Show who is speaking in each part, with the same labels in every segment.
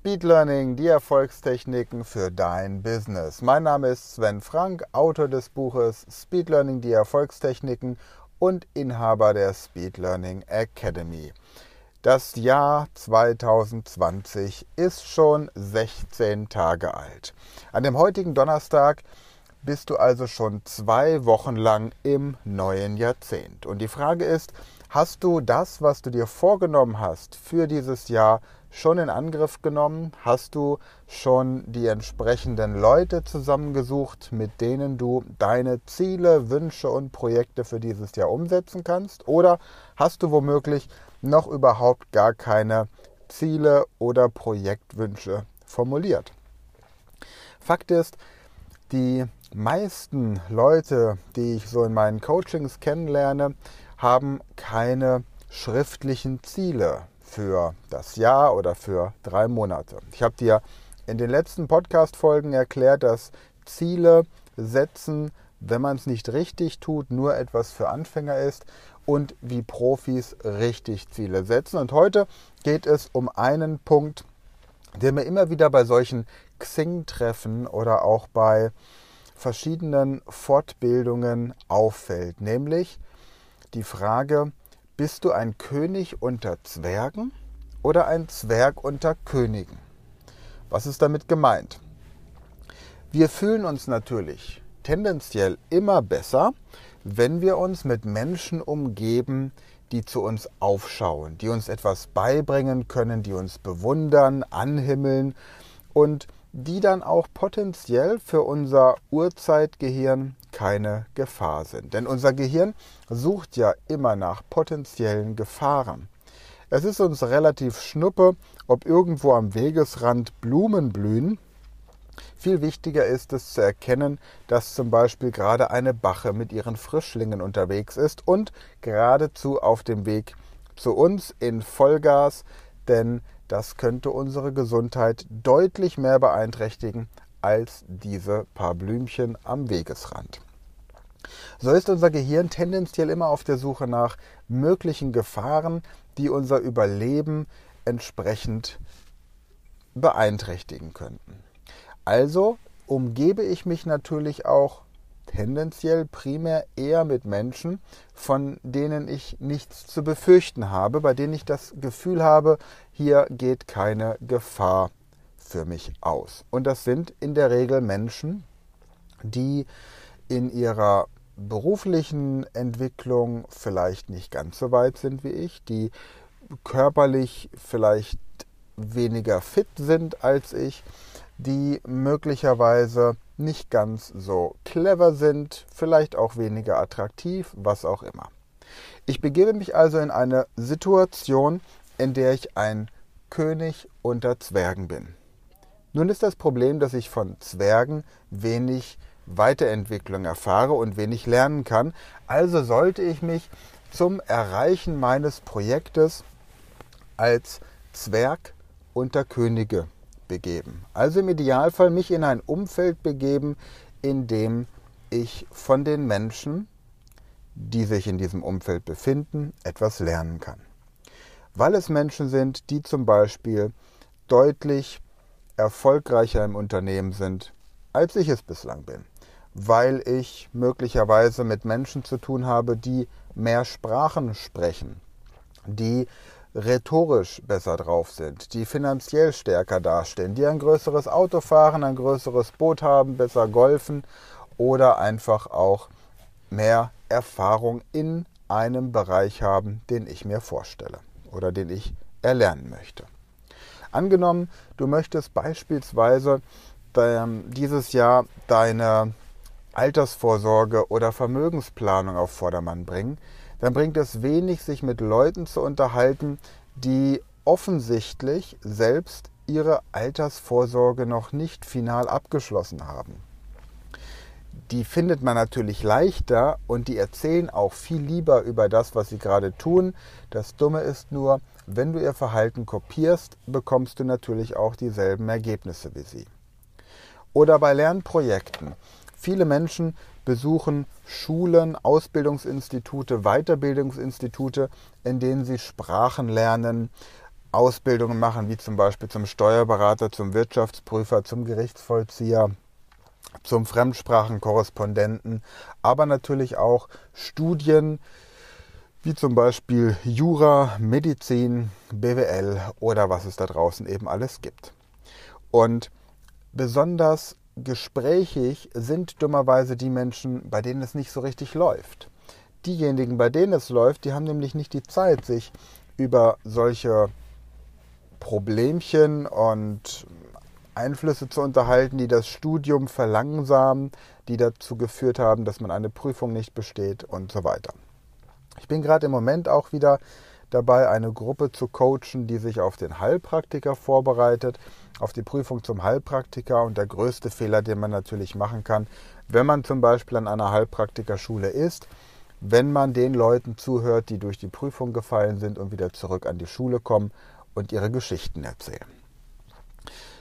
Speaker 1: Speed Learning, die Erfolgstechniken für dein Business. Mein Name ist Sven Frank, Autor des Buches Speed Learning, die Erfolgstechniken und Inhaber der Speed Learning Academy. Das Jahr 2020 ist schon 16 Tage alt. An dem heutigen Donnerstag bist du also schon zwei Wochen lang im neuen Jahrzehnt. Und die Frage ist, hast du das, was du dir vorgenommen hast für dieses Jahr, schon in Angriff genommen? Hast du schon die entsprechenden Leute zusammengesucht, mit denen du deine Ziele, Wünsche und Projekte für dieses Jahr umsetzen kannst? Oder hast du womöglich noch überhaupt gar keine Ziele oder Projektwünsche formuliert? Fakt ist, die meisten Leute, die ich so in meinen Coachings kennenlerne, haben keine schriftlichen Ziele für das Jahr oder für drei Monate. Ich habe dir in den letzten Podcast-Folgen erklärt, dass Ziele setzen, wenn man es nicht richtig tut, nur etwas für Anfänger ist und wie Profis richtig Ziele setzen. Und heute geht es um einen Punkt, der mir immer wieder bei solchen Xing-Treffen oder auch bei verschiedenen Fortbildungen auffällt, nämlich die Frage, bist du ein König unter Zwergen oder ein Zwerg unter Königen? Was ist damit gemeint? Wir fühlen uns natürlich tendenziell immer besser, wenn wir uns mit Menschen umgeben, die zu uns aufschauen, die uns etwas beibringen können, die uns bewundern, anhimmeln und die dann auch potenziell für unser Urzeitgehirn keine Gefahr sind. Denn unser Gehirn sucht ja immer nach potenziellen Gefahren. Es ist uns relativ schnuppe, ob irgendwo am Wegesrand Blumen blühen. Viel wichtiger ist es zu erkennen, dass zum Beispiel gerade eine Bache mit ihren Frischlingen unterwegs ist und geradezu auf dem Weg zu uns in Vollgas, denn das könnte unsere Gesundheit deutlich mehr beeinträchtigen als diese paar Blümchen am Wegesrand. So ist unser Gehirn tendenziell immer auf der Suche nach möglichen Gefahren, die unser Überleben entsprechend beeinträchtigen könnten. Also umgebe ich mich natürlich auch tendenziell primär eher mit Menschen, von denen ich nichts zu befürchten habe, bei denen ich das Gefühl habe, hier geht keine Gefahr für mich aus. Und das sind in der Regel Menschen, die in ihrer beruflichen Entwicklung vielleicht nicht ganz so weit sind wie ich, die körperlich vielleicht weniger fit sind als ich, die möglicherweise nicht ganz so clever sind, vielleicht auch weniger attraktiv, was auch immer. Ich begebe mich also in eine Situation, in der ich ein König unter Zwergen bin. Nun ist das Problem, dass ich von Zwergen wenig Weiterentwicklung erfahre und wenig lernen kann. Also sollte ich mich zum Erreichen meines Projektes als Zwerg unter Könige begeben. Also im Idealfall mich in ein Umfeld begeben, in dem ich von den Menschen, die sich in diesem Umfeld befinden, etwas lernen kann. Weil es Menschen sind, die zum Beispiel deutlich erfolgreicher im Unternehmen sind, als ich es bislang bin. Weil ich möglicherweise mit Menschen zu tun habe, die mehr Sprachen sprechen, die rhetorisch besser drauf sind, die finanziell stärker dastehen, die ein größeres Auto fahren, ein größeres Boot haben, besser golfen oder einfach auch mehr Erfahrung in einem Bereich haben, den ich mir vorstelle oder den ich erlernen möchte. Angenommen, du möchtest beispielsweise dieses Jahr deine Altersvorsorge oder Vermögensplanung auf Vordermann bringen, dann bringt es wenig, sich mit Leuten zu unterhalten, die offensichtlich selbst ihre Altersvorsorge noch nicht final abgeschlossen haben. Die findet man natürlich leichter und die erzählen auch viel lieber über das, was sie gerade tun. Das Dumme ist nur, wenn du ihr Verhalten kopierst, bekommst du natürlich auch dieselben Ergebnisse wie sie. Oder bei Lernprojekten. Viele Menschen besuchen Schulen, Ausbildungsinstitute, Weiterbildungsinstitute, in denen sie Sprachen lernen, Ausbildungen machen, wie zum Beispiel zum Steuerberater, zum Wirtschaftsprüfer, zum Gerichtsvollzieher, zum Fremdsprachenkorrespondenten, aber natürlich auch Studien wie zum Beispiel Jura, Medizin, BWL oder was es da draußen eben alles gibt. Und besonders gesprächig sind dummerweise die Menschen, bei denen es nicht so richtig läuft. Diejenigen, bei denen es läuft, die haben nämlich nicht die Zeit, sich über solche Problemchen und Einflüsse zu unterhalten, die das Studium verlangsamen, die dazu geführt haben, dass man eine Prüfung nicht besteht und so weiter. Ich bin gerade im Moment auch wieder dabei, eine Gruppe zu coachen, die sich auf den Heilpraktiker vorbereitet, auf die Prüfung zum Heilpraktiker. Und der größte Fehler, den man natürlich machen kann, wenn man zum Beispiel an einer Heilpraktikerschule ist, wenn man den Leuten zuhört, die durch die Prüfung gefallen sind und wieder zurück an die Schule kommen und ihre Geschichten erzählen.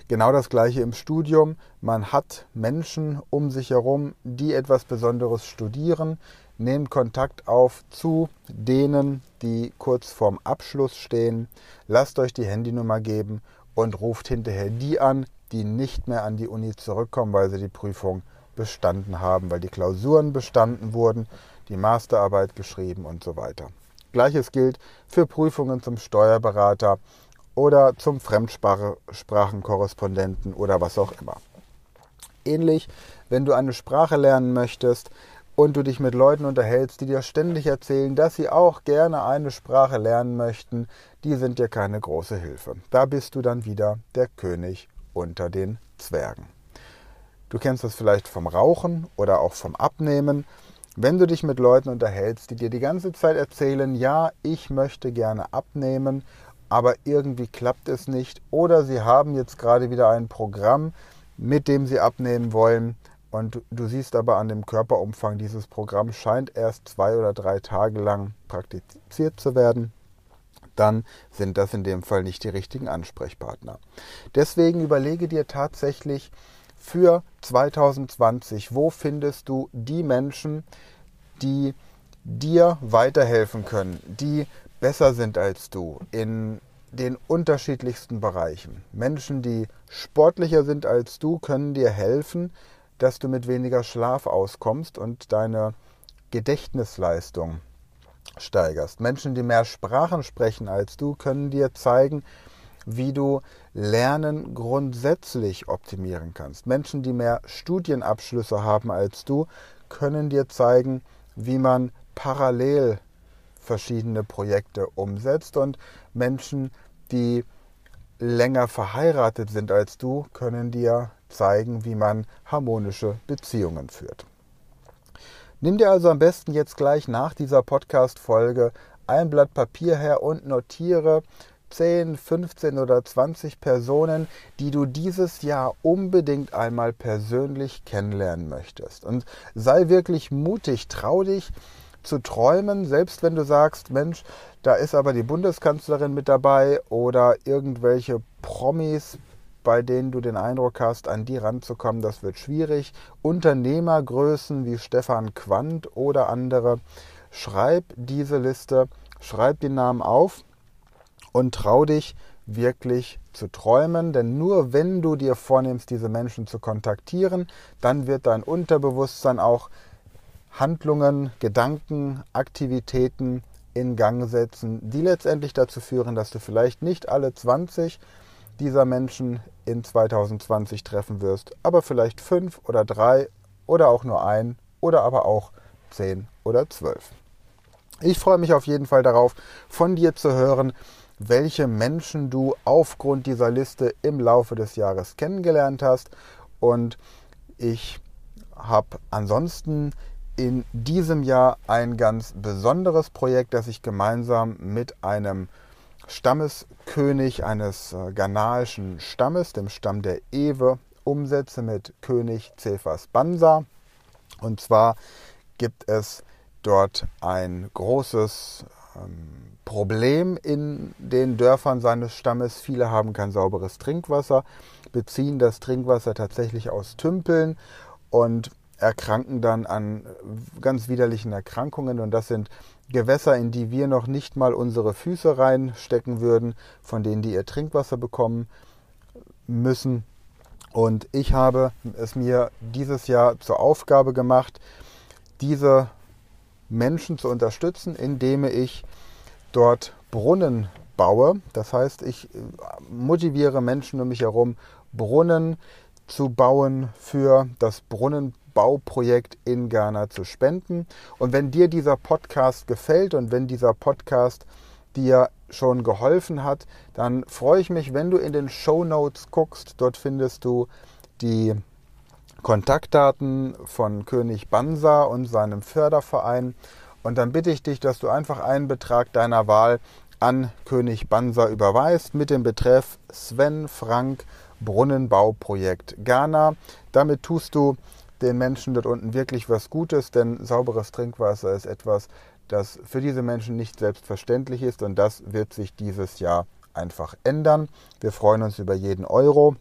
Speaker 1: Genau das gleiche im Studium. Man hat Menschen um sich herum, die etwas Besonderes studieren, nehmt Kontakt auf zu denen, die kurz vorm Abschluss stehen. Lasst euch die Handynummer geben und ruft hinterher die an, die nicht mehr an die Uni zurückkommen, weil sie die Prüfung bestanden haben, weil die Klausuren bestanden wurden, die Masterarbeit geschrieben und so weiter. Gleiches gilt für Prüfungen zum Steuerberater oder zum Fremdsprachenkorrespondenten oder was auch immer. Ähnlich, wenn du eine Sprache lernen möchtest, und du dich mit Leuten unterhältst, die dir ständig erzählen, dass sie auch gerne eine Sprache lernen möchten, die sind dir keine große Hilfe. Da bist du dann wieder der König unter den Zwergen. Du kennst das vielleicht vom Rauchen oder auch vom Abnehmen. Wenn du dich mit Leuten unterhältst, die dir die ganze Zeit erzählen, ja, ich möchte gerne abnehmen, aber irgendwie klappt es nicht oder sie haben jetzt gerade wieder ein Programm, mit dem sie abnehmen wollen, und du siehst aber an dem Körperumfang, dieses Programm scheint erst zwei oder drei Tage lang praktiziert zu werden. Dann sind das in dem Fall nicht die richtigen Ansprechpartner. Deswegen überlege dir tatsächlich für 2020, wo findest du die Menschen, die dir weiterhelfen können, die besser sind als du in den unterschiedlichsten Bereichen. Menschen, die sportlicher sind als du, können dir helfen, dass du mit weniger Schlaf auskommst und deine Gedächtnisleistung steigerst. Menschen, die mehr Sprachen sprechen als du, können dir zeigen, wie du Lernen grundsätzlich optimieren kannst. Menschen, die mehr Studienabschlüsse haben als du, können dir zeigen, wie man parallel verschiedene Projekte umsetzt. Und Menschen, die länger verheiratet sind als du, können dir zeigen, wie man harmonische Beziehungen führt. Nimm dir also am besten jetzt gleich nach dieser Podcast-Folge ein Blatt Papier her und notiere 10, 15 oder 20 Personen, die du dieses Jahr unbedingt einmal persönlich kennenlernen möchtest. Und sei wirklich mutig, trau dich zu träumen, selbst wenn du sagst, Mensch, da ist aber die Bundeskanzlerin mit dabei oder irgendwelche Promis, bei denen du den Eindruck hast, an die ranzukommen, das wird schwierig. Unternehmergrößen wie Stefan Quandt oder andere, schreib diese Liste, schreib die Namen auf und trau dich wirklich zu träumen, denn nur wenn du dir vornimmst, diese Menschen zu kontaktieren, dann wird dein Unterbewusstsein auch Handlungen, Gedanken, Aktivitäten in Gang setzen, die letztendlich dazu führen, dass du vielleicht nicht alle 20 dieser Menschen in 2020 treffen wirst, aber vielleicht fünf oder drei oder auch nur ein oder aber auch zehn oder zwölf. Ich freue mich auf jeden Fall darauf, von dir zu hören, welche Menschen du aufgrund dieser Liste im Laufe des Jahres kennengelernt hast. Und ich habe ansonsten in diesem Jahr ein ganz besonderes Projekt, das ich gemeinsam mit einem Stammeskönig eines äh, ghanaischen Stammes, dem Stamm der Ewe, umsetze mit König Cephas Bansa. Und zwar gibt es dort ein großes ähm, Problem in den Dörfern seines Stammes. Viele haben kein sauberes Trinkwasser, beziehen das Trinkwasser tatsächlich aus Tümpeln und erkranken dann an ganz widerlichen Erkrankungen. Und das sind Gewässer, in die wir noch nicht mal unsere Füße reinstecken würden, von denen die ihr Trinkwasser bekommen müssen. Und ich habe es mir dieses Jahr zur Aufgabe gemacht, diese Menschen zu unterstützen, indem ich dort Brunnen baue. Das heißt, ich äh, motiviere Menschen um mich herum, Brunnen zu bauen für das Brunnenbauprojekt in Ghana zu spenden. Und wenn dir dieser Podcast gefällt und wenn dieser Podcast dir schon geholfen hat, dann freue ich mich, wenn du in den Show Notes guckst. Dort findest du die Kontaktdaten von König Bansa und seinem Förderverein. Und dann bitte ich dich, dass du einfach einen Betrag deiner Wahl an König Bansa überweist mit dem Betreff Sven Frank Brunnenbauprojekt Ghana. Damit tust du den Menschen dort unten wirklich was Gutes, denn sauberes Trinkwasser ist etwas, das für diese Menschen nicht selbstverständlich ist und das wird sich dieses Jahr einfach ändern. Wir freuen uns über jeden Euro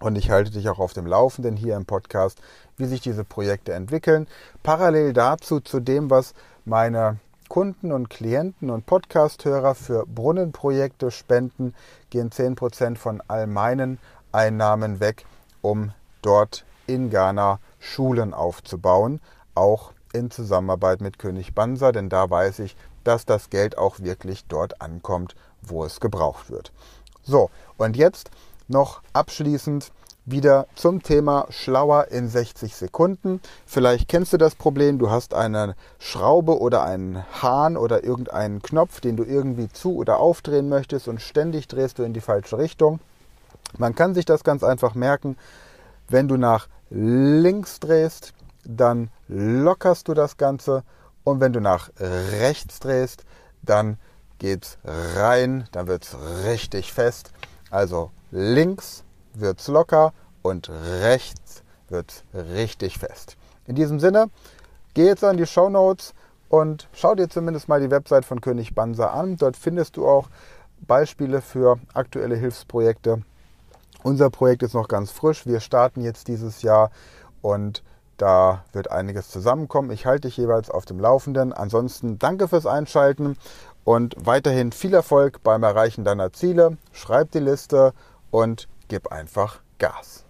Speaker 1: und ich halte dich auch auf dem Laufenden hier im Podcast, wie sich diese Projekte entwickeln. Parallel dazu zu dem, was meine Kunden und Klienten und Podcasthörer für Brunnenprojekte spenden, gehen 10% von all meinen Einnahmen weg, um dort in Ghana Schulen aufzubauen, auch in Zusammenarbeit mit König Bansa, denn da weiß ich, dass das Geld auch wirklich dort ankommt, wo es gebraucht wird. So, und jetzt noch abschließend wieder zum Thema Schlauer in 60 Sekunden. Vielleicht kennst du das Problem, du hast eine Schraube oder einen Hahn oder irgendeinen Knopf, den du irgendwie zu oder aufdrehen möchtest und ständig drehst du in die falsche Richtung. Man kann sich das ganz einfach merken, wenn du nach links drehst, dann lockerst du das Ganze und wenn du nach rechts drehst, dann geht's rein, dann wird's richtig fest. Also links wird es locker und rechts wird es richtig fest. In diesem Sinne, geh jetzt an die Show Notes und schau dir zumindest mal die Website von König Bansa an. Dort findest du auch Beispiele für aktuelle Hilfsprojekte. Unser Projekt ist noch ganz frisch. Wir starten jetzt dieses Jahr und da wird einiges zusammenkommen. Ich halte dich jeweils auf dem Laufenden. Ansonsten danke fürs Einschalten und weiterhin viel Erfolg beim Erreichen deiner Ziele. Schreib die Liste und gib einfach Gas.